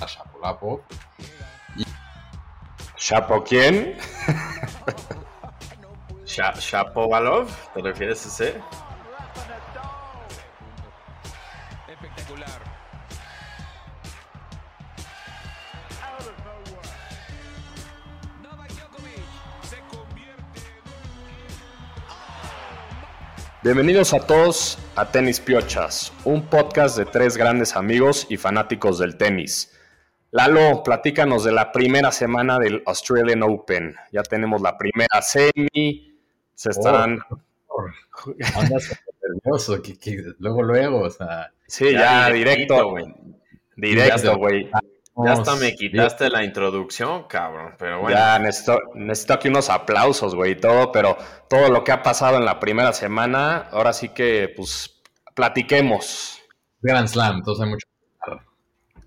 a Shapolapov. ¿Chapo quién? Shapovalov, ¿te refieres a ese? Bienvenidos a todos a Tenis Piochas, un podcast de tres grandes amigos y fanáticos del tenis. Lalo, platícanos de la primera semana del Australian Open. Ya tenemos la primera semi, se estarán... Oh, andas nervioso, luego, luego, o sea... Sí, ya, directo, güey. Directo, güey. Ya hasta me quitaste la introducción, cabrón, pero bueno. Ya necesito, aquí unos aplausos, güey, y todo, pero todo lo que ha pasado en la primera semana, ahora sí que, pues, platiquemos. Grand Slam, entonces hay mucho.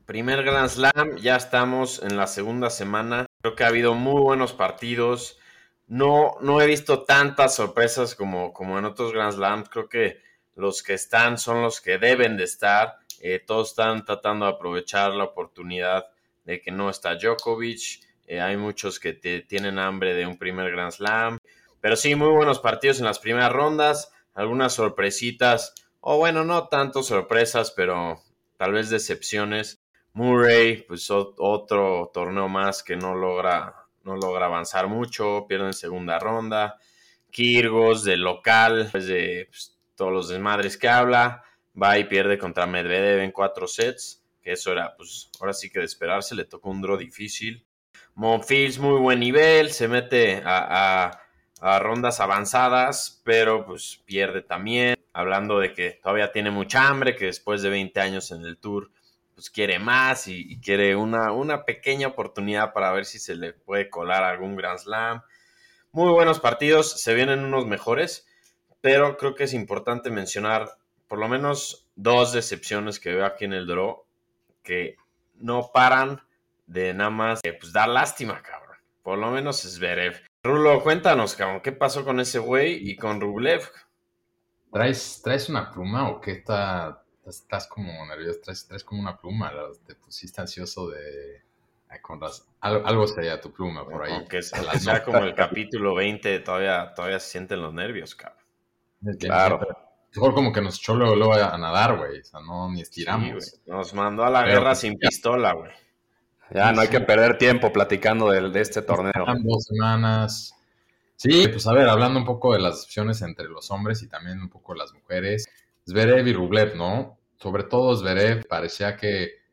Primer Grand Slam, ya estamos en la segunda semana. Creo que ha habido muy buenos partidos. No, no he visto tantas sorpresas como, como en otros Grand Slams. Creo que los que están son los que deben de estar. Eh, todos están tratando de aprovechar la oportunidad de que no está Djokovic. Eh, hay muchos que tienen hambre de un primer Grand Slam. Pero sí, muy buenos partidos en las primeras rondas. Algunas sorpresitas. O bueno, no tanto sorpresas, pero tal vez decepciones. Murray, pues otro torneo más que no logra, no logra avanzar mucho. Pierde en segunda ronda. Kirgos de local, pues de pues, todos los desmadres que habla va y pierde contra Medvedev en cuatro sets, que eso era, pues, ahora sí que de esperarse, le tocó un draw difícil. Monfils, muy buen nivel, se mete a, rondas avanzadas, pero pues pierde también, hablando de que todavía tiene mucha hambre, que después de 20 años en el tour, pues quiere más y, quiere una, una pequeña oportunidad para ver si se le puede colar algún Grand Slam. Muy buenos partidos, se vienen unos mejores, pero creo que es importante mencionar por lo menos dos decepciones que veo aquí en el draw que no paran de nada más pues, dar lástima, cabrón. Por lo menos es Zverev. Rulo, cuéntanos, cabrón, ¿qué pasó con ese güey y con Rublev? ¿Traes, ¿Traes una pluma o qué está, estás como nervioso? ¿Traes, como una pluma? ¿Te pusiste ansioso de... Con algo, sería tu pluma por ahí. Aunque sea como el capítulo 20, todavía, todavía se sienten los nervios, cabrón. Claro. Mejor como que nos echó luego, a nadar, güey. O sea, no ni estiramos. nos mandó a la guerra pues, sin pistola, güey. Ya no hay que perder tiempo platicando de, de este torneo. Dos semanas. Sí, pues a ver, hablando un poco de las opciones entre los hombres y también un poco las mujeres. Zverev y Rublev, ¿no? Sobre todo Zverev parecía que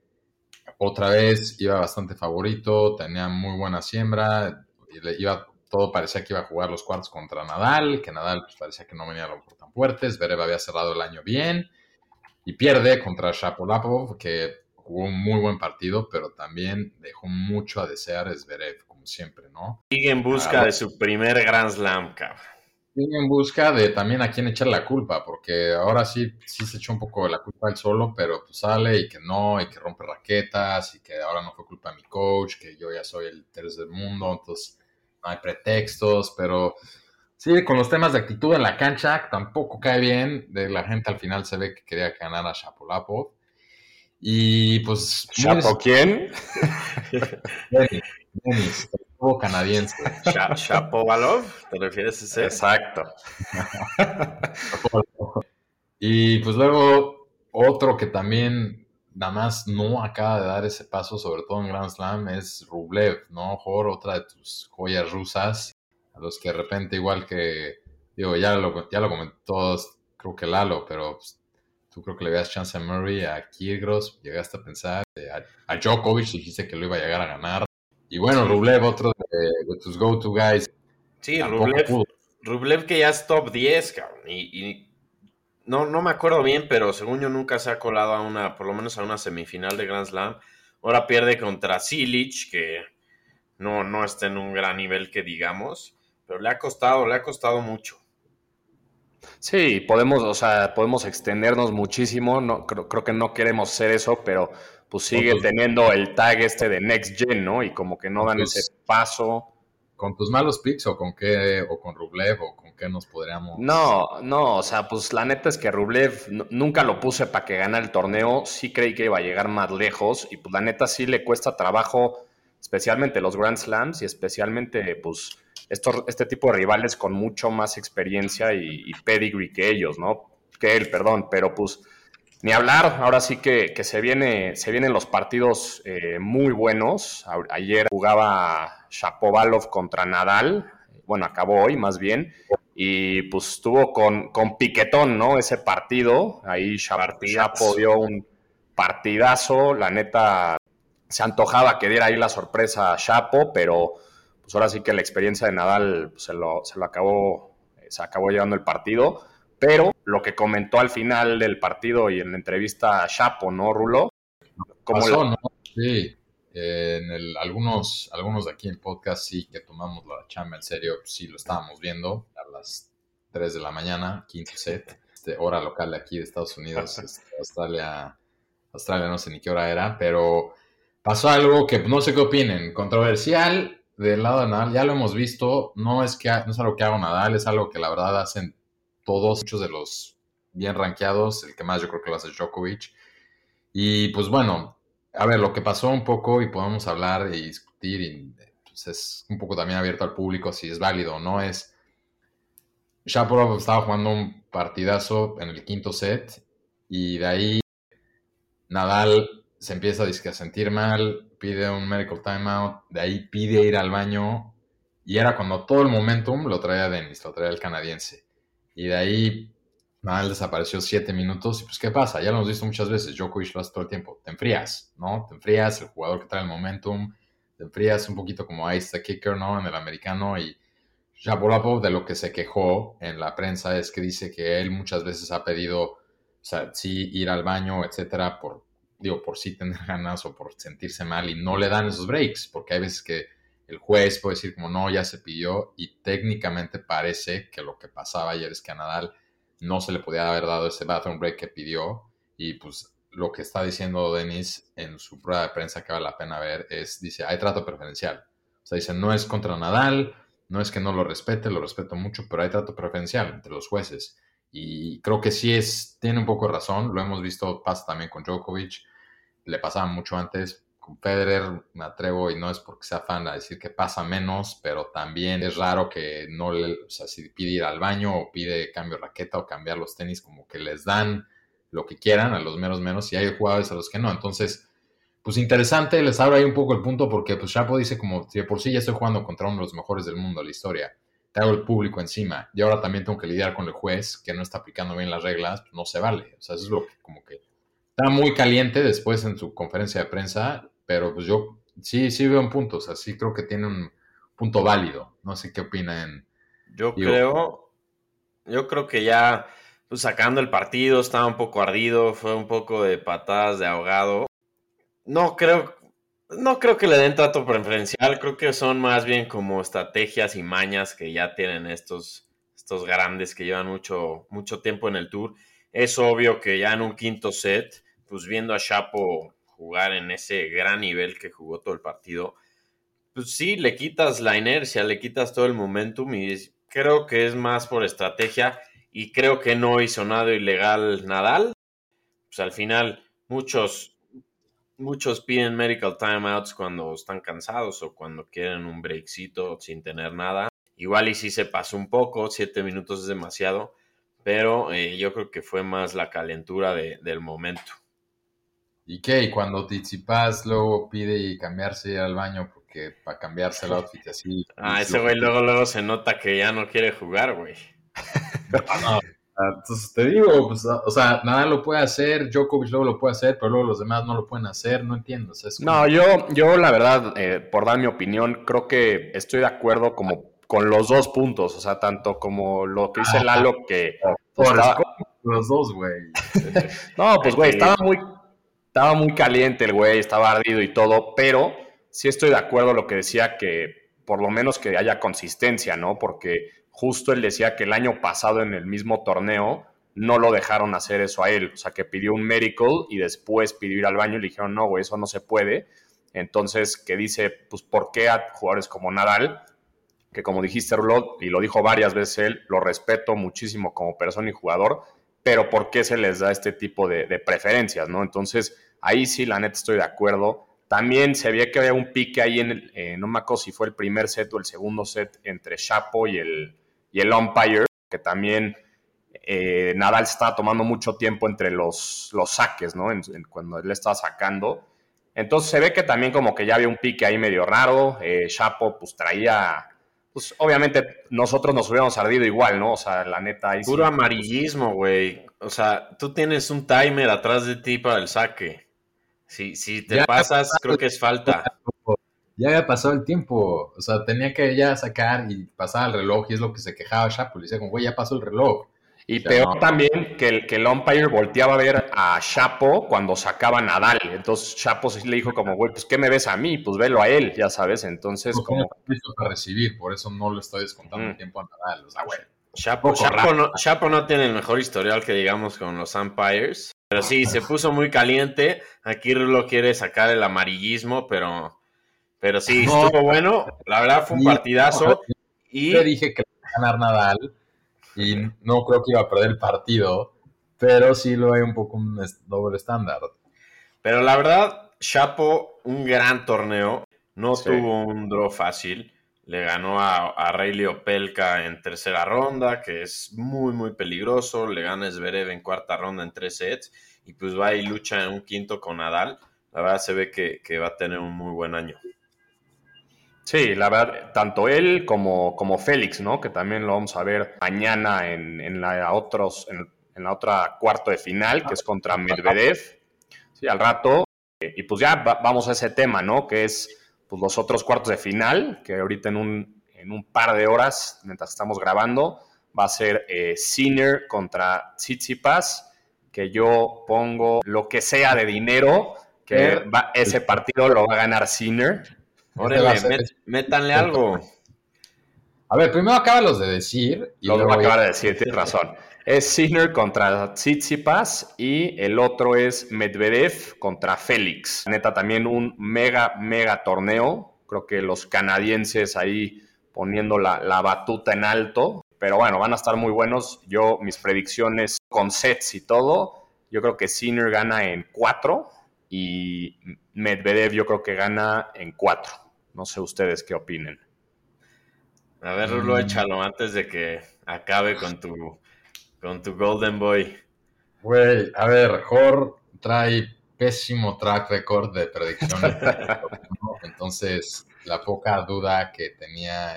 otra vez iba bastante favorito, tenía muy buena siembra, iba todo parecía que iba a jugar los cuartos contra Nadal, que Nadal pues, parecía que no venía a lo mejor tan fuerte, Zverev había cerrado el año bien, y pierde contra Shapolapov, que jugó un muy buen partido, pero también dejó mucho a desear Zverev, como siempre, ¿no? Sigue en busca de su primer Grand Slam, cabrón. En busca de también a quién echar la culpa, porque ahora sí, sí se echó un poco de la culpa él solo, pero pues sale y que no, y que rompe raquetas, y que ahora no fue culpa de mi coach, que yo ya soy el tercer del mundo, entonces no hay pretextos, pero sí, con los temas de actitud en la cancha tampoco cae bien. De la gente al final se ve que quería ganar a Shapolapov. Y pues. ¿Chapo quién? Denis, el canadiense. ¿Shapovalov? ¿Te refieres a ese? Exacto. y pues luego otro que también nada más no acaba de dar ese paso, sobre todo en Grand Slam, es Rublev, ¿no? Jor, otra de tus joyas rusas, a los que de repente, igual que, digo, ya lo, ya lo comentó, creo que Lalo, pero pues, tú creo que le veas chance a Murray, a Kyrgios, llegaste a pensar, eh, a, Djokovic dijiste que lo iba a llegar a ganar. Y bueno, Rublev, otro de, tus go-to guys. Sí, Rublev, Rublev que ya es top 10, cabrón, y no, no me acuerdo bien, pero según yo nunca se ha colado a una, por lo menos a una semifinal de Grand Slam. Ahora pierde contra Silic, que no, no está en un gran nivel que digamos, pero le ha costado, le ha costado mucho. Sí, podemos, o sea, podemos extendernos muchísimo. No, creo, creo que no queremos ser eso, pero pues sigue teniendo el tag este de Next Gen, ¿no? Y como que no dan ese paso. con tus malos picks o con qué, o con Rublev o con qué nos podríamos. No, no, o sea, pues la neta es que Rublev nunca lo puse para que ganara el torneo. Sí creí que iba a llegar más lejos y pues la neta sí le cuesta trabajo, especialmente los Grand Slams y especialmente pues estos, este tipo de rivales con mucho más experiencia y, pedigree que ellos, ¿no? Que él, perdón, pero pues ni hablar, ahora sí que, se, viene, se vienen los partidos eh, muy buenos. Ayer jugaba Shapovalov contra Nadal, bueno, acabó hoy más bien, y pues estuvo con, con piquetón, ¿no? Ese partido, ahí Shapo dio un partidazo, la neta se antojaba que diera ahí la sorpresa a Chapo, pero pues ahora sí que la experiencia de Nadal pues, se, lo, se lo acabó, se acabó llevando el partido. Pero lo que comentó al final del partido y en la entrevista a Chapo, ¿no, Rulo? Pasó, ¿no? Sí. en el, algunos, algunos de aquí en podcast sí que tomamos la chamba en serio, sí lo estábamos viendo a las 3 de la mañana, quinto set, este, hora local de aquí de Estados Unidos, este, Australia, Australia no sé ni qué hora era, pero pasó algo que no sé qué opinen, controversial del lado de Nadal, ya lo hemos visto, no es, que, no es algo que haga Nadal, es algo que la verdad hacen todos, muchos de los bien rankeados, el que más yo creo que lo hace Djokovic. Y pues bueno, a ver, lo que pasó un poco y podemos hablar y discutir, y pues es un poco también abierto al público si es válido o no, es Shapovalov estaba jugando un partidazo en el quinto set y de ahí Nadal se empieza a sentir mal, pide un medical timeout, de ahí pide ir al baño y era cuando todo el momentum lo traía Dennis, lo traía el canadiense. Y de ahí mal desapareció siete minutos. Y pues, ¿qué pasa? Ya lo hemos visto muchas veces. Djokovic lo hace todo el tiempo. Te enfrías, ¿no? Te enfrías, el jugador que trae el momentum. Te enfrías un poquito como Ice the Kicker, ¿no? En el americano. Y Shapovalov de lo que se quejó en la prensa es que dice que él muchas veces ha pedido, o sea, sí ir al baño, etcétera, por, digo, por sí tener ganas o por sentirse mal y no le dan esos breaks. Porque hay veces que el juez puede decir como no, ya se pidió y técnicamente parece que lo que pasaba ayer es que a Nadal no se le podía haber dado ese bathroom break que pidió y pues lo que está diciendo Denis en su prueba de prensa que vale la pena ver es, dice, hay trato preferencial. O sea, dice, no es contra Nadal, no es que no lo respete, lo respeto mucho, pero hay trato preferencial entre los jueces. Y creo que sí es, tiene un poco de razón, lo hemos visto, pasa también con Djokovic, le pasaba mucho antes, con Federer me atrevo y no es porque sea fan a decir que pasa menos, pero también es raro que no le, o sea, si pide ir al baño o pide cambio de raqueta o cambiar los tenis, como que les dan lo que quieran a los menos menos y hay jugadores a los que no. Entonces, pues interesante, les abro ahí un poco el punto porque pues Chapo dice como, si por sí ya estoy jugando contra uno de los mejores del mundo de la historia, te hago el público encima y ahora también tengo que lidiar con el juez que no está aplicando bien las reglas, pues no se vale. O sea, eso es lo que como que está muy caliente después en su conferencia de prensa pero pues yo sí, sí veo un punto, o sea, sí creo que tiene un punto válido. No sé qué opinan. Yo creo, yo creo que ya pues, sacando el partido estaba un poco ardido, fue un poco de patadas de ahogado. No creo, no creo que le den trato preferencial, creo que son más bien como estrategias y mañas que ya tienen estos, estos grandes que llevan mucho, mucho tiempo en el tour. Es obvio que ya en un quinto set, pues viendo a Chapo jugar en ese gran nivel que jugó todo el partido, pues sí, le quitas la inercia, le quitas todo el momentum y creo que es más por estrategia y creo que no hizo nada ilegal Nadal. Pues al final muchos, muchos piden medical timeouts cuando están cansados o cuando quieren un breakcito sin tener nada. Igual y si se pasó un poco, siete minutos es demasiado, pero eh, yo creo que fue más la calentura del momento. ¿Y qué? Y cuando Tsitsipas luego pide cambiarse al baño porque para cambiarse el outfit así. Ah, ese güey luego, luego se nota que ya no quiere jugar, güey. Ah, entonces te digo, pues, o sea, nada lo puede hacer, Djokovic luego lo puede hacer, pero luego los demás no lo pueden hacer, no entiendo. No, yo, yo la verdad, eh, por dar mi opinión, creo que estoy de acuerdo como con los dos puntos, o sea, tanto como lo que dice Lalo que... Por los dos, güey. no, pues güey, estaba muy estaba muy caliente el güey, estaba ardido y todo, pero sí estoy de acuerdo lo que decía que por lo menos que haya consistencia, ¿no? Porque justo él decía que el año pasado en el mismo torneo no lo dejaron hacer eso a él, o sea, que pidió un medical y después pidió ir al baño y le dijeron, no, güey, eso no se puede. Entonces, que dice, pues, ¿por qué a jugadores como Nadal que como dijiste, Rulo, y lo dijo varias veces él, lo respeto muchísimo como persona y jugador, pero ¿por qué se les da este tipo de, preferencias, no? Entonces, ahí sí, la neta, estoy de acuerdo. También se veía que había un pique ahí en, el, eh, no me acuerdo si fue el primer set o el segundo set entre Chapo y el, y el umpire, que también eh, Nadal estaba tomando mucho tiempo entre los, los saques, ¿no? cuando él estaba sacando. Entonces se ve que también como que ya había un pique ahí medio raro. Eh, Chapo pues traía, pues obviamente nosotros nos hubiéramos ardido igual, ¿no? O sea, la neta ahí Puro amarillismo, güey. O sea, tú tienes un timer atrás de ti para el saque. Si, si te pasas, creo que es falta. Ya había pasado el tiempo. O sea, tenía que ya sacar y pasar el reloj y es lo que se quejaba Chapo. Le decía como, güey, ya pasó el reloj. Y peor también que el, que el umpire volteaba a ver a Chapo cuando sacaba a Nadal. Entonces Chapo sí le dijo como, güey, pues ¿qué me ves a mí? Pues velo a él, ya sabes. Entonces no, como... para recibir, por eso no le estoy descontando el tiempo a Nadal. O sea, güey. Chapo, no, Chapo no tiene el mejor historial que digamos con los umpires. Pero sí, se puso muy caliente. Aquí lo quiere sacar el amarillismo, pero, pero sí, estuvo bueno. La verdad fue un partidazo. Y... Yo dije que ganar Nadal y no creo que iba a perder el partido, pero sí lo hay un poco un doble estándar. Pero la verdad, Chapo, un gran torneo, no tuvo un draw fácil. Le ganó a, a Rayleigh Opelka en tercera ronda, que es muy, muy peligroso. Le gana Zverev en cuarta ronda en tres sets. Y pues va y lucha en un quinto con Nadal. La verdad se ve que, que va a tener un muy buen año. Sí, la verdad, tanto él como, como Félix, ¿no? Que también lo vamos a ver mañana en, la, otros, en, la otra cuarto de final, que es contra Medvedev. Sí, al rato. Y pues ya vamos a ese tema, ¿no? Que es pues, los otros cuartos de final, que ahorita en un, en un par de horas, mientras estamos grabando, va a ser eh, Sinner contra Tsitsipas, que yo pongo lo que sea de dinero, que ese partido lo va a ganar Sinner. Órale, métanle algo. A ver, primero acábalos de decir. Y lo luego... acaba de decir, tienes razón. Es Sinner contra Tsitsipas y el otro es Medvedev contra Félix. Neta, también un mega, mega torneo. Creo que los canadienses ahí poniendo la, la batuta en alto. Pero bueno, van a estar muy buenos. Yo, mis predicciones con sets y todo, yo creo que Sinner gana en cuatro y Medvedev yo creo que gana en cuatro. No sé ustedes qué opinen. A ver, Rulo, mm. échalo antes de que acabe con tu, con tu Golden Boy. Güey, a ver, Jor trae pésimo track record de predicciones. Entonces, la poca duda que tenía,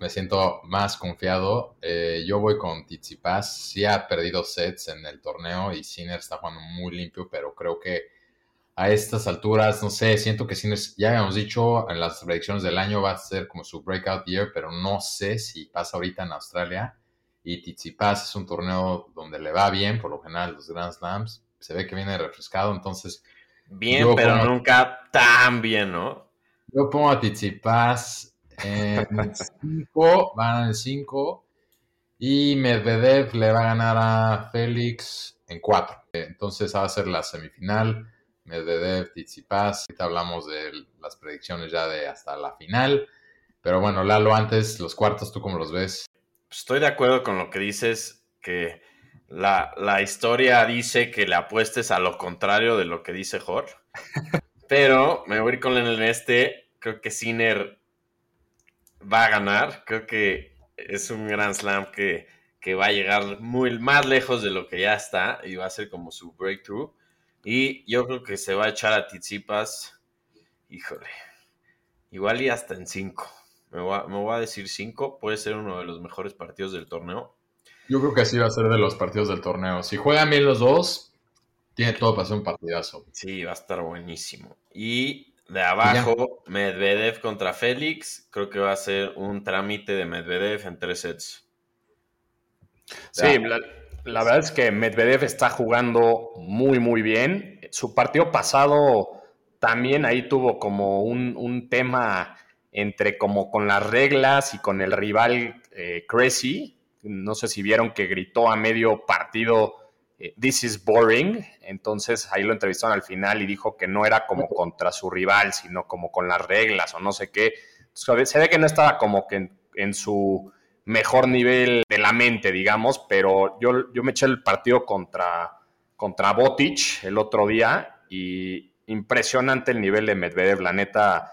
me siento más confiado. Eh, yo voy con Tizipas. Sí ha perdido sets en el torneo y Sinner está jugando muy limpio, pero creo que a estas alturas, no sé, siento que ya habíamos dicho en las predicciones del año va a ser como su breakout year, pero no sé si pasa ahorita en Australia. Y Tsitsipas es un torneo donde le va bien, por lo general, los Grand Slams. Se ve que viene refrescado, entonces. Bien, pero nunca tan bien, ¿no? Yo pongo a Tsitsipas en 5, van en el 5. Y Medvedev le va a ganar a Félix en 4. Entonces va a ser la semifinal. Medvedev, Tsitsipas. Ahorita hablamos de las predicciones ya de hasta la final. Pero bueno, Lalo, antes, los cuartos, ¿tú cómo los ves? Estoy de acuerdo con lo que dices, que la, historia dice que le apuestes a lo contrario de lo que dice Jorge. Pero me voy a ir con el este. Creo que Sinner va a ganar. Creo que es un gran slam que, que va a llegar muy más lejos de lo que ya está y va a ser como su breakthrough. Y yo creo que se va a echar a Tizipas, híjole, igual y hasta en 5. Me, voy a decir 5, puede ser uno de los mejores partidos del torneo. Yo creo que así va a ser de los partidos del torneo. Si juegan bien los dos, tiene todo para ser un partidazo. Sí, va a estar buenísimo. Y de abajo, Medvedev contra Félix. Creo que va a ser un trámite de Medvedev en tres sets. Sí, la verdad es que Medvedev está jugando muy, muy bien. Su partido pasado también ahí tuvo como un, tema entre como con las reglas y con el rival eh, Cressy. No sé si vieron que gritó a medio partido, eh, This is boring. Entonces ahí lo entrevistaron al final y dijo que no era como contra su rival, sino como con las reglas o no sé qué. se ve que no estaba como que en, su mejor nivel de la mente, digamos, pero yo, yo me eché el partido contra, contra Botic el otro día y impresionante el nivel de Medvedev, la neta.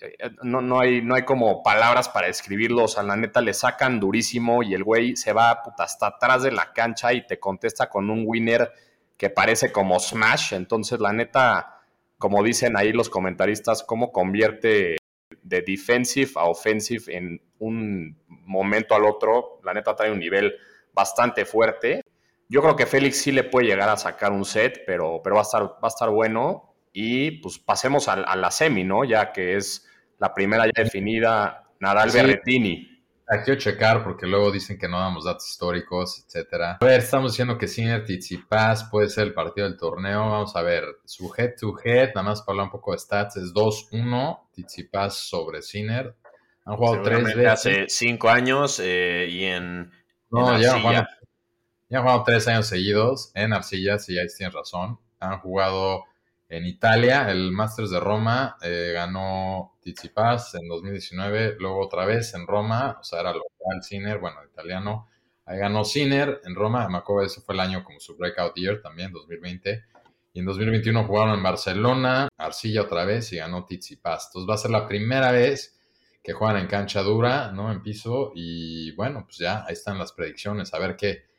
Eh, no, no, hay, no hay como palabras para describirlo. O sea, la neta le sacan durísimo y el güey se va hasta atrás de la cancha y te contesta con un winner que parece como smash. Entonces, la neta, como dicen ahí los comentaristas, cómo convierte de defensive a offensive en un momento al otro. La neta trae un nivel bastante fuerte. Yo creo que Félix sí le puede llegar a sacar un set, pero, pero va, a estar, va a estar bueno. Y pues pasemos a, la semi, ¿no? Ya que es la primera ya definida, Nadal Berretini. Aquí quiero checar porque luego dicen que no damos datos históricos, etcétera. A ver, estamos diciendo que Sinner Tsitsipas puede ser el partido del torneo. Vamos a ver, su head to head, nada más para hablar un poco de stats, es 2-1 Tsitsipas sobre Sinner. Han jugado tres veces. Hace cinco años eh, y en. No, ya, han jugado, ya han jugado tres años seguidos en arcilla, si ya tienes razón. Han jugado en Italia, el Masters de Roma eh, ganó Tsitsipas en 2019, luego otra vez en Roma, o sea, era local Sinner, bueno, italiano. Ahí ganó Sinner en Roma, me acuerdo, ese fue el año como su breakout year también, 2020. Y en 2021 jugaron en Barcelona, Arcilla otra vez y ganó Tsitsipas. Entonces va a ser la primera vez que juegan en cancha dura, ¿no? En piso. Y bueno, pues ya ahí están las predicciones, a ver qué,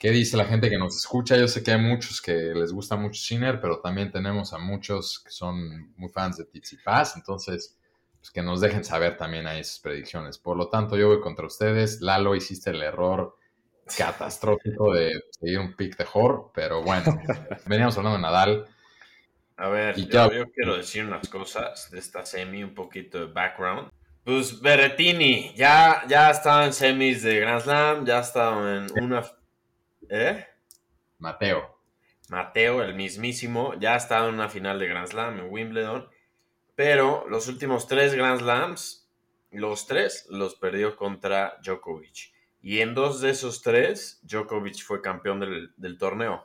¿Qué dice la gente que nos escucha? Yo sé que hay muchos que les gusta mucho Sinner, pero también tenemos a muchos que son muy fans de Tsitsipas, entonces pues que nos dejen saber también ahí sus predicciones. Por lo tanto, yo voy contra ustedes. Lalo, hiciste el error catastrófico de seguir un pick de Jor, pero bueno, veníamos hablando de Nadal. A ver, yo, quiero decir unas cosas de esta semi, un poquito de background. Pues Berrettini, ya, ya estaba en semis de Grand Slam, ya estaba en una ¿Eh? Mateo. Mateo, el mismísimo, ya ha estado en una final de Grand Slam en Wimbledon, pero los últimos tres Grand Slams, los tres los perdió contra Djokovic. Y en dos de esos tres, Djokovic fue campeón del, del torneo.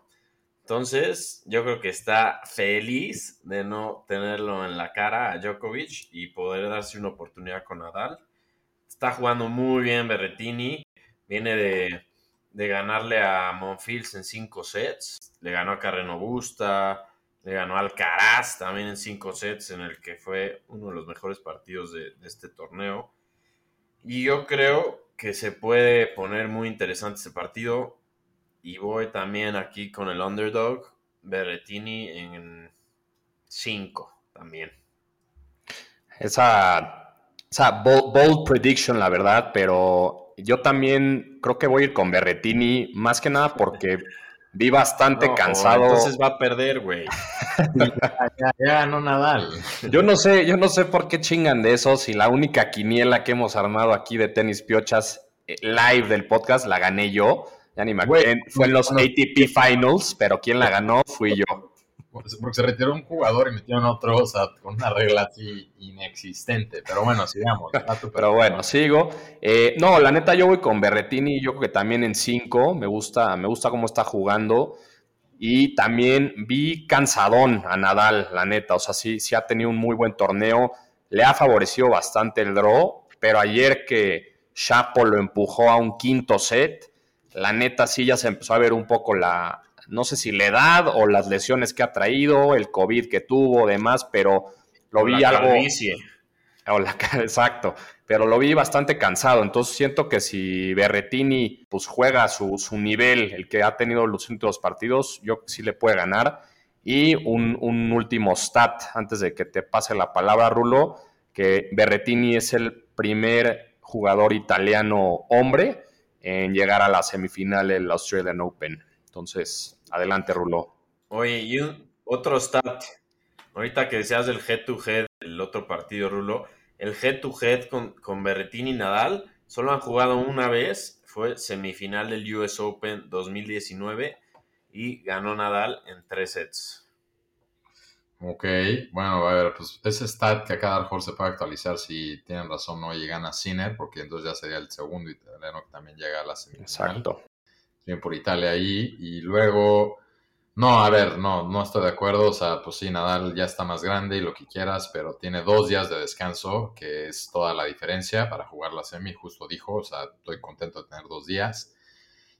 Entonces, yo creo que está feliz de no tenerlo en la cara a Djokovic y poder darse una oportunidad con Nadal. Está jugando muy bien Berretini, viene de de ganarle a Monfils en cinco sets. Le ganó a Carreno Busta, le ganó a Alcaraz también en cinco sets, en el que fue uno de los mejores partidos de, este torneo. Y yo creo que se puede poner muy interesante este partido. Y voy también aquí con el underdog, Berrettini en 5 también. Esa, esa bold prediction, la verdad, pero yo también creo que voy a ir con Berretini, más que nada porque vi bastante cansado. Entonces va a perder, güey. ya, ya, no Nadal. Yo no sé, yo no sé por qué chingan de eso, si la única quiniela que hemos armado aquí de tenis piochas eh, live del podcast la gané yo. Ya ni me acuerdo. Fue en los ATP Finals, pero quien la ganó fui yo porque se retiró un jugador y metieron otro, o sea, con una regla así inexistente. Pero bueno, sigamos. Pero bueno, sigo. Eh, no, la neta, yo voy con Berretini, yo creo que también en 5. Me gusta, me gusta cómo está jugando. Y también vi cansadón a Nadal, la neta. O sea, sí, sí ha tenido un muy buen torneo. Le ha favorecido bastante el draw. Pero ayer que Chapo lo empujó a un quinto set, la neta sí ya se empezó a ver un poco la, no sé si la edad o las lesiones que ha traído, el COVID que tuvo, demás, pero lo vi algo. O la, exacto, pero lo vi bastante cansado. Entonces siento que si Berretini pues, juega su, su nivel, el que ha tenido los últimos partidos, yo sí le puede ganar. Y un, un, último stat antes de que te pase la palabra, Rulo, que Berretini es el primer jugador italiano hombre en llegar a la semifinal del Australian Open. Entonces, adelante, Rulo. Oye, y otro stat. Ahorita que decías del head to head, el otro partido, Rulo, el head to head con, con Berretini y Nadal solo han jugado una vez, fue semifinal del US Open 2019 y ganó Nadal en tres sets. Ok, bueno, a ver, pues ese stat que acá mejor se puede actualizar si tienen razón no llegan a Sinner, porque entonces ya sería el segundo italiano que también llega a la semifinal. Exacto bien por Italia ahí. Y luego, No, a ver, no, no estoy de acuerdo. O sea, pues sí, Nadal ya está más grande y lo que quieras, pero tiene dos días de descanso, que es toda la diferencia para jugar la semi, justo dijo. O sea, estoy contento de tener dos días.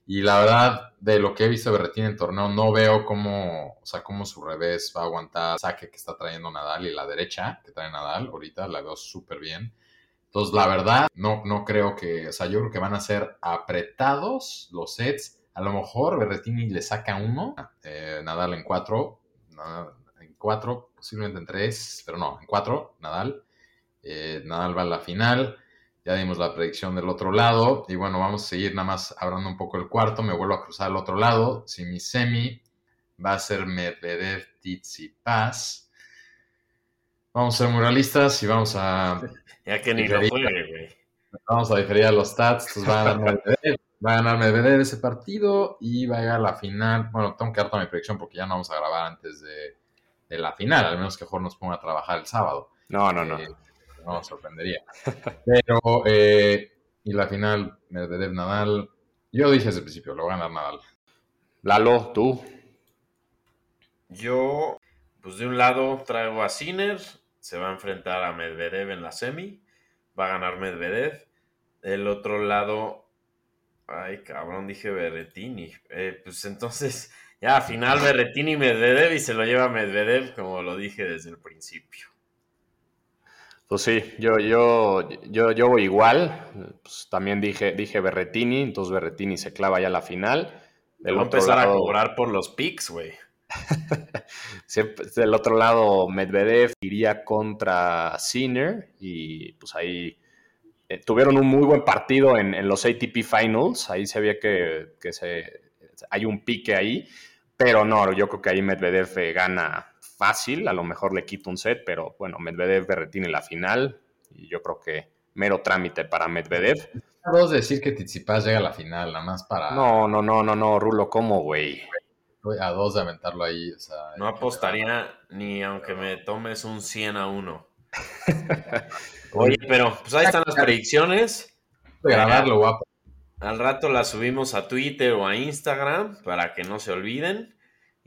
Y la verdad, de lo que he visto de Berrettini en torneo, no veo cómo, o sea, cómo su revés va a aguantar el saque que está trayendo Nadal y la derecha que trae Nadal ahorita, la veo súper bien. Entonces, la verdad, no, no creo que, o sea, yo creo que van a ser apretados los sets a lo mejor Berretini le saca uno, eh, Nadal en cuatro, en cuatro, posiblemente en tres, pero no, en cuatro, Nadal. Eh, Nadal va a la final. Ya dimos la predicción del otro lado. Y bueno, vamos a seguir nada más hablando un poco el cuarto. Me vuelvo a cruzar al otro lado. Si mi semi va a ser Medvedev, Tsitsipas. Vamos a ser muralistas y vamos a. Ya que ni lo güey. Vamos a diferir a los stats. Entonces a Medvedev. Va a ganar Medvedev ese partido y va a llegar a la final. Bueno, tengo que dar toda mi predicción porque ya no vamos a grabar antes de, la final, al menos que Jorge nos ponga a trabajar el sábado. No, no, no. Eh, no nos sorprendería. Pero, eh, y la final, Medvedev Nadal. Yo dije desde el principio, lo va a ganar Nadal. Lalo, tú. Yo, pues de un lado traigo a Sinner, se va a enfrentar a Medvedev en la semi, va a ganar Medvedev. Del otro lado, Ay, cabrón, dije Berretini. Eh, pues entonces, ya, al final Berretini Medvedev y se lo lleva Medvedev, como lo dije desde el principio. Pues sí, yo, yo, yo, yo voy igual. Pues también dije, dije Berretini, entonces Berretini se clava ya a la final. Del otro empezar a cobrar por los picks, güey. del otro lado, Medvedev iría contra Sinner y pues ahí eh, tuvieron un muy buen partido en, los ATP Finals. Ahí se veía que, se, hay un pique ahí. Pero no, yo creo que ahí Medvedev eh, gana fácil. A lo mejor le quita un set, pero bueno, Medvedev retiene la final. Y yo creo que mero trámite para Medvedev. Dos decir que Tsitsipas llega a la final, nada más para. No, no, no, no, no, Rulo, ¿cómo, güey? A dos de aventarlo ahí. no apostaría ni aunque me tomes un 100 a 1. Oye, pero pues ahí están las predicciones. Grabarlo, guapo. Al rato las subimos a Twitter o a Instagram para que no se olviden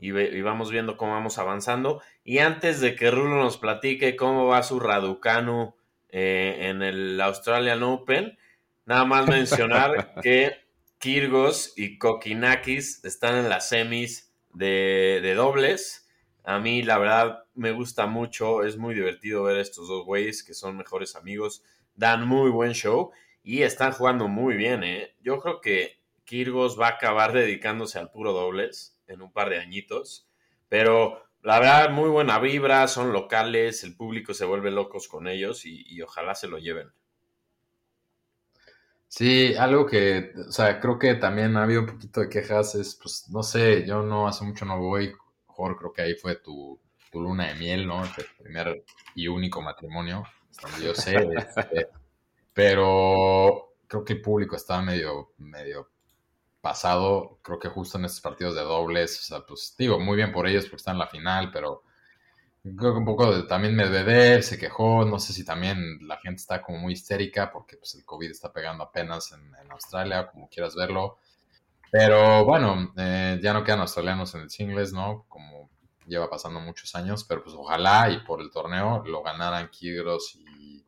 y, vamos viendo cómo vamos avanzando. Y antes de que Rulo nos platique cómo va su Raducanu eh, en el Australian Open, nada más mencionar que Kirgos y Kokinakis están en las semis de, de dobles. A mí, la verdad, me gusta mucho. Es muy divertido ver estos dos güeyes que son mejores amigos. Dan muy buen show y están jugando muy bien, ¿eh? Yo creo que Kirgos va a acabar dedicándose al puro dobles en un par de añitos. Pero la verdad, muy buena vibra, son locales, el público se vuelve locos con ellos y, y ojalá se lo lleven. Sí, algo que, o sea, creo que también ha habido un poquito de quejas es, pues, no sé, yo no hace mucho no voy creo que ahí fue tu, luna de miel, ¿no? El primer y único matrimonio, yo sé. Este, pero creo que el público estaba medio, medio pasado. Creo que justo en estos partidos de dobles, o sea, pues digo, muy bien por ellos porque están en la final, pero creo que un poco de, también Medvedev se quejó. No sé si también la gente está como muy histérica porque pues, el COVID está pegando apenas en, en Australia, como quieras verlo. Pero bueno, eh, ya no quedan australianos en el singles, ¿no? Como lleva pasando muchos años, pero pues ojalá y por el torneo lo ganaran Kidros y,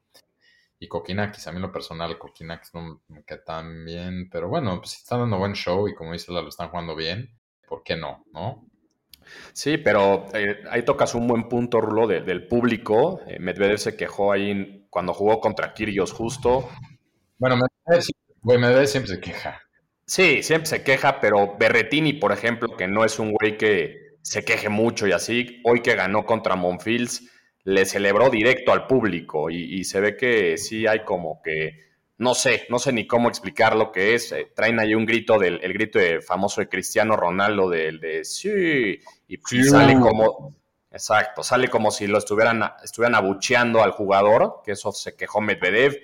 y Kokinakis. A mí lo personal, Kokinakis no me queda tan bien, pero bueno, pues están dando buen show y como dice, lo están jugando bien, ¿por qué no? ¿No? Sí, pero eh, ahí tocas un buen punto, Rulo, del público. Eh, Medvedev se quejó ahí cuando jugó contra Kyrgios justo. Bueno, Medvedev siempre se queja. Sí, siempre se queja, pero Berretini, por ejemplo, que no es un güey que se queje mucho y así, hoy que ganó contra Monfils, le celebró directo al público y, se ve que sí hay como que, no sé, no sé ni cómo explicar lo que es. Eh, traen ahí un grito del el grito de, famoso de Cristiano Ronaldo del de sí, y, sale como, exacto, sale como si lo estuvieran, estuvieran abucheando al jugador, que eso se quejó Medvedev.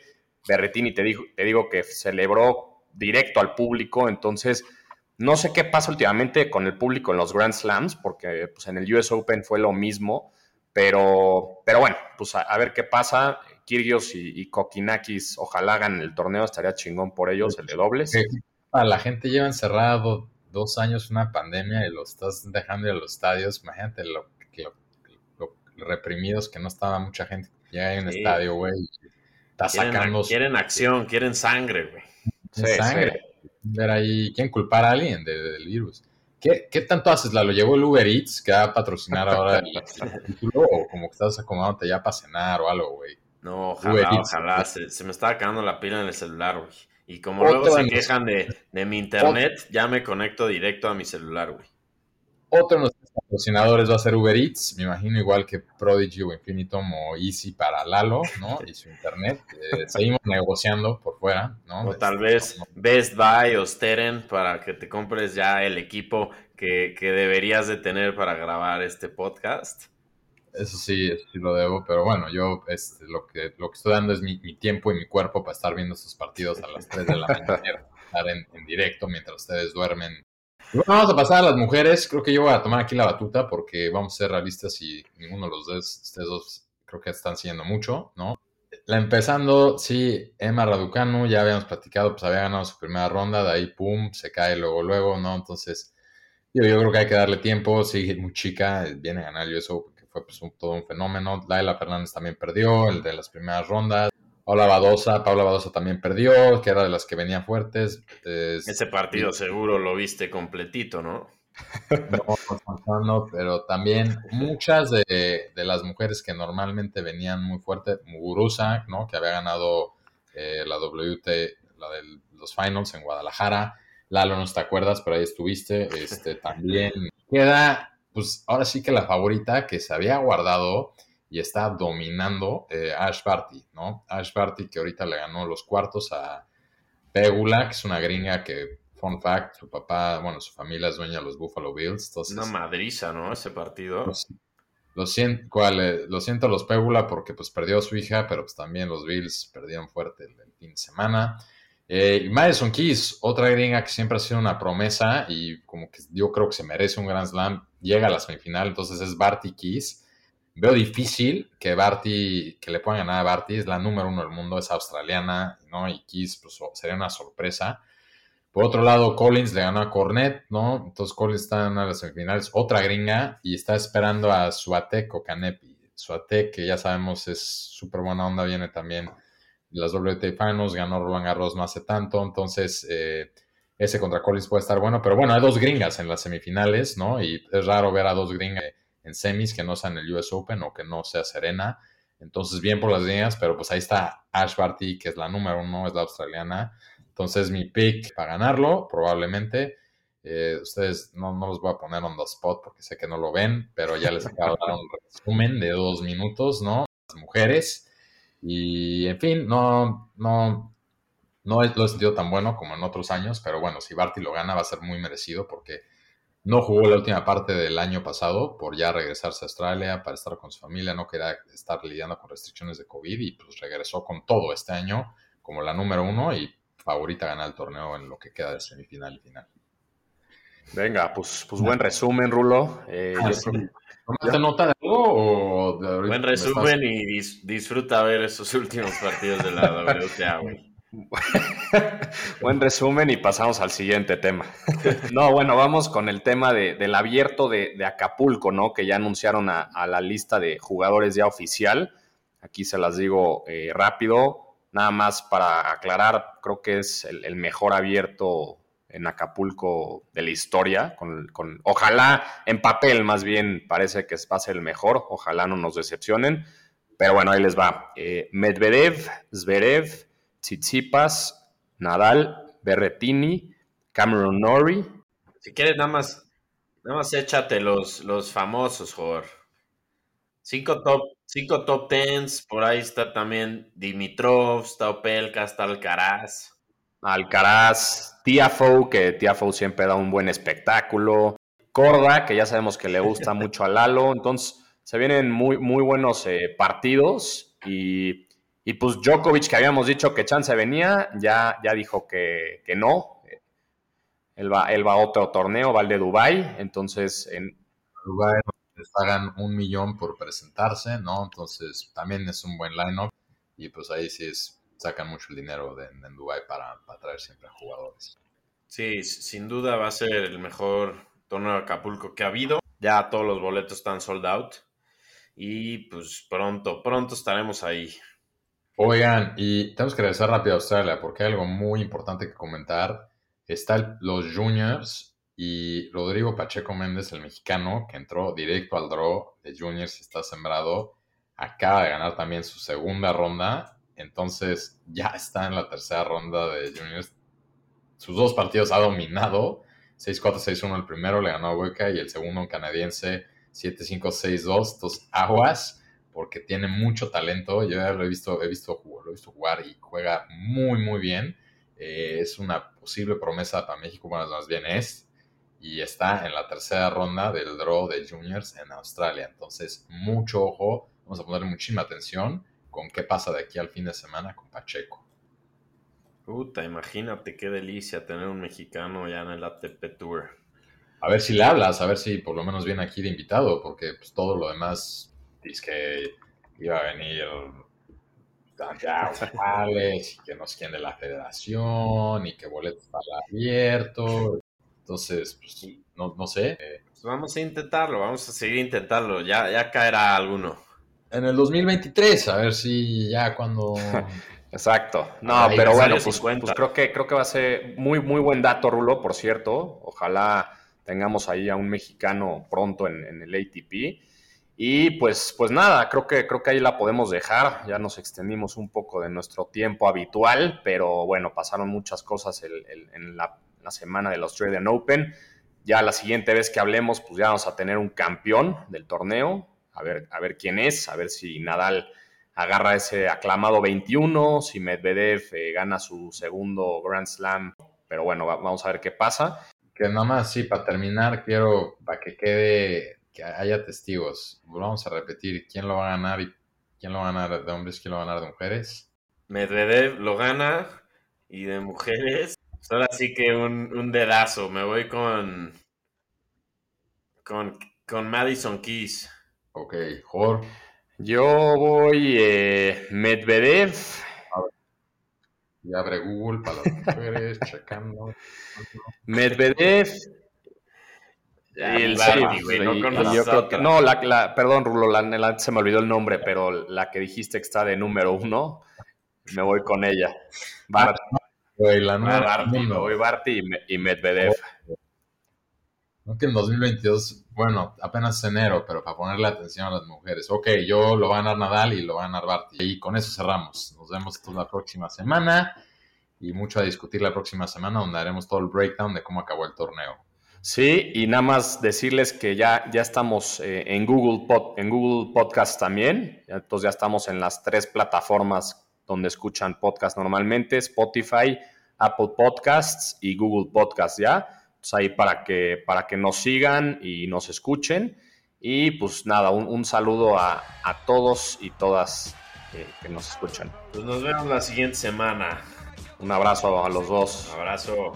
Berretini te, dijo, te digo que celebró directo al público. Entonces, no sé qué pasa últimamente con el público en los Grand Slams, porque pues, en el US Open fue lo mismo. Pero, pero bueno, pues a, ver qué pasa. Kirgios y, y, Kokinakis, ojalá hagan el torneo, estaría chingón por ellos, el de dobles. A la gente lleva encerrado dos años una pandemia y lo estás dejando en los estadios, imagínate lo, lo, reprimidos que no estaba mucha gente. Ya hay un estadio, güey, está sacando... Quieren acción, quieren sangre, güey. Sangre. Ver ahí, ¿quién culpar a alguien del virus? ¿Qué, ¿Qué, tanto haces? ¿La lo llevó el Uber Eats que va a patrocinar ahora el, título? ¿O como que estás acomodándote ya para cenar o algo, güey? No, ojalá, ojalá. Se, me estaba acabando la pila en el celular, güey. Y como luego se quejan de, de mi internet, ya me conecto directo a mi celular, güey. Otro de nuestros patrocinadores va a ser Uber Eats, me imagino igual que Prodigy o Infinitum o Easy para Lalo, ¿no? Y su internet. Eh, seguimos negociando por fuera, ¿no? O tal vez Best Buy o Steren para que te compres ya el equipo que, deberías de tener para grabar este podcast. Eso sí, eso sí lo debo, pero bueno, yo este, lo, que, lo que estoy dando es mi, tiempo y mi cuerpo para estar viendo estos partidos a las 3 de la mañana, estar en directo mientras ustedes duermen vamos a pasar a las mujeres. Creo que yo voy a tomar aquí la batuta porque vamos a ser realistas y ninguno de los dos, ustedes dos, creo que están siguiendo mucho, ¿no? La empezando, sí, Emma Raducanu, ya habíamos platicado, pues había ganado su primera ronda, de ahí, pum, se cae luego, luego, ¿no? Entonces, yo, creo que hay que darle tiempo, sí, muy chica, viene a ganar yo eso, porque fue pues, todo un fenómeno. Laila Fernández también perdió, el de las primeras rondas. Paula Badosa, Paula Badosa también perdió, que era de las que venían fuertes. Ese partido seguro lo viste completito, ¿no? No, no, pero también muchas de, las mujeres que normalmente venían muy fuertes, Muguruza, ¿no? Que había ganado eh, la WT, la de los finals en Guadalajara. Lalo, no te acuerdas, pero ahí estuviste. Este, también queda, pues ahora sí que la favorita que se había guardado y está dominando eh, Ash Barty, ¿no? Ash Barty que ahorita le ganó los cuartos a Pegula, que es una gringa que, fun fact, su papá, bueno, su familia es dueña de los Buffalo Bills. Entonces, una madriza, ¿no? Ese partido. lo, siento. Eh, lo siento los Pegula porque pues perdió a su hija, pero pues también los Bills perdieron fuerte el, fin de semana. Eh, Madison Keys, otra gringa que siempre ha sido una promesa y como que yo creo que se merece un Grand Slam, llega a la semifinal, entonces es Barty Keys Veo difícil que Barty, que le puedan ganar a Barty, es la número uno del mundo, es australiana, ¿no? Y Kiss, pues sería una sorpresa. Por otro lado, Collins le ganó a Cornet, ¿no? Entonces Collins está en las semifinales, otra gringa, y está esperando a Suatek o Canepi. Suatek, que ya sabemos es súper buena onda, viene también las WTA Finals, ganó Roland Garros no hace tanto, entonces eh, ese contra Collins puede estar bueno, pero bueno, hay dos gringas en las semifinales, ¿no? Y es raro ver a dos gringas en semis que no sea en el US Open o que no sea Serena. Entonces, bien por las líneas, pero pues ahí está Ash Barty, que es la número uno, es la australiana. Entonces, mi pick para ganarlo, probablemente. Eh, ustedes no, no, los voy a poner on the spot porque sé que no lo ven, pero ya les acabo de dar un resumen de dos minutos, ¿no? Las mujeres. Y en fin, no, no, no lo he sentido tan bueno como en otros años, pero bueno, si Barty lo gana va a ser muy merecido porque no jugó la última parte del año pasado por ya regresarse a Australia para estar con su familia, no quería estar lidiando con restricciones de COVID y pues regresó con todo este año como la número uno y favorita a ganar el torneo en lo que queda de semifinal y final. Venga, pues, pues buen resumen, Rulo. Eh, ah, nota de algo o Buen resumen y disfruta ver esos últimos partidos de la WTA, güey. Buen resumen y pasamos al siguiente tema. no, bueno, vamos con el tema del abierto de, Acapulco, ¿no? Que ya anunciaron a, la lista de jugadores ya oficial. Aquí se las digo eh, rápido. Nada más para aclarar, creo que es el, mejor abierto en Acapulco de la historia. Ojalá, en papel más bien, parece que va a ser el mejor. Ojalá no nos decepcionen. Pero bueno, ahí les va. Eh, Medvedev, Zverev, Tsitsipas, Nadal, Berretini, Cameron Norrie. Si quieres, nada más, nada más échate los, los famosos, joder. Cinco top, cinco top tens, por ahí está también Dimitrov, está Opelka, está Alcaraz. Alcaraz, Tiafo, que Tiafo siempre da un buen espectáculo. Corda, que ya sabemos que le gusta mucho a Lalo. Entonces, se vienen muy, muy buenos eh, partidos y y pues Djokovic, que habíamos dicho que chance venía, ya, ya dijo que, no. Él va, él va a otro torneo, va al de Dubai entonces en Dubai les pagan un millón por presentarse, ¿no? Entonces también es un buen line-up y pues ahí sí es, sacan mucho el dinero de, en Dubai para, para traer siempre a jugadores. Sí, sin duda va a ser el mejor torneo de Acapulco que ha habido. Ya todos los boletos están sold out. Y pues pronto, pronto estaremos ahí. Oigan, y tenemos que regresar rápido a Australia porque hay algo muy importante que comentar. Están los juniors y Rodrigo Pacheco Méndez, el mexicano, que entró directo al draw de juniors y está sembrado, acaba de ganar también su segunda ronda. Entonces ya está en la tercera ronda de juniors. Sus dos partidos ha dominado. 6-4, 6-1 el primero, le ganó a Hueca y el segundo un canadiense 7-5, 6-2. Entonces aguas porque tiene mucho talento. Yo ya lo he visto, he visto, lo he visto jugar y juega muy, muy bien. Eh, es una posible promesa para México, bueno, más bien es y está en la tercera ronda del draw de juniors en Australia. Entonces, mucho ojo, vamos a ponerle muchísima atención con qué pasa de aquí al fin de semana con Pacheco. Puta, imagínate qué delicia tener un mexicano ya en el ATP Tour. A ver si le hablas, a ver si por lo menos viene aquí de invitado, porque pues, todo lo demás que iba a venir y que no es quien de la federación y que boletos para abierto entonces, pues, no, no sé. Pues vamos a intentarlo, vamos a seguir intentarlo. Ya, ya caerá alguno. En el 2023, a ver si ya cuando... Exacto. No, pero bueno, pues, pues, creo, que, creo que va a ser muy, muy buen dato, Rulo, por cierto. Ojalá tengamos ahí a un mexicano pronto en, en, el ATP. Y pues, pues nada, creo que, creo que ahí la podemos dejar. Ya nos extendimos un poco de nuestro tiempo habitual, pero bueno, pasaron muchas cosas en la la semana del Australian Open. Ya la siguiente vez que hablemos, pues ya vamos a tener un campeón del torneo. A ver, a ver quién es, a ver si Nadal agarra ese aclamado 21, si Medvedev eh, gana su segundo Grand Slam. Pero bueno, vamos a ver qué pasa. Que nada más, sí, para terminar, quiero para que quede, que haya testigos. Vamos a repetir quién lo va a ganar y quién lo va a ganar de hombres, quién lo va a ganar de mujeres. Medvedev lo gana y de mujeres Solo así que un, dedazo. Me voy con, con, con Madison Keys. Ok, Jor. Yo voy eh, Medvedev. Y abre Google para las mujeres, checando. Medvedev. El Barty, güey, no No, la, la, perdón, Rulo, la, se me olvidó el nombre, pero la que dijiste que está de número uno, me voy con ella. Barty. Güey, la nueva. Barty, voy Barty y, Medvedev. No que en 2022, bueno, apenas enero, pero para ponerle atención a las mujeres. Ok, yo lo va a ganar Nadal y lo va a ganar Barty. Y con eso cerramos. Nos vemos la próxima semana y mucho a discutir la próxima semana donde haremos todo el breakdown de cómo acabó el torneo. Sí, y nada más decirles que ya, ya estamos eh, en, Google en Google Podcast también. Entonces ya estamos en las tres plataformas donde escuchan podcast normalmente, Spotify, Apple Podcasts y Google Podcasts, ¿ya? Entonces ahí para que, para que nos sigan y nos escuchen. Y pues nada, un, saludo a, todos y todas que nos escuchan. Pues nos vemos la siguiente semana. Un abrazo a los dos. Un abrazo.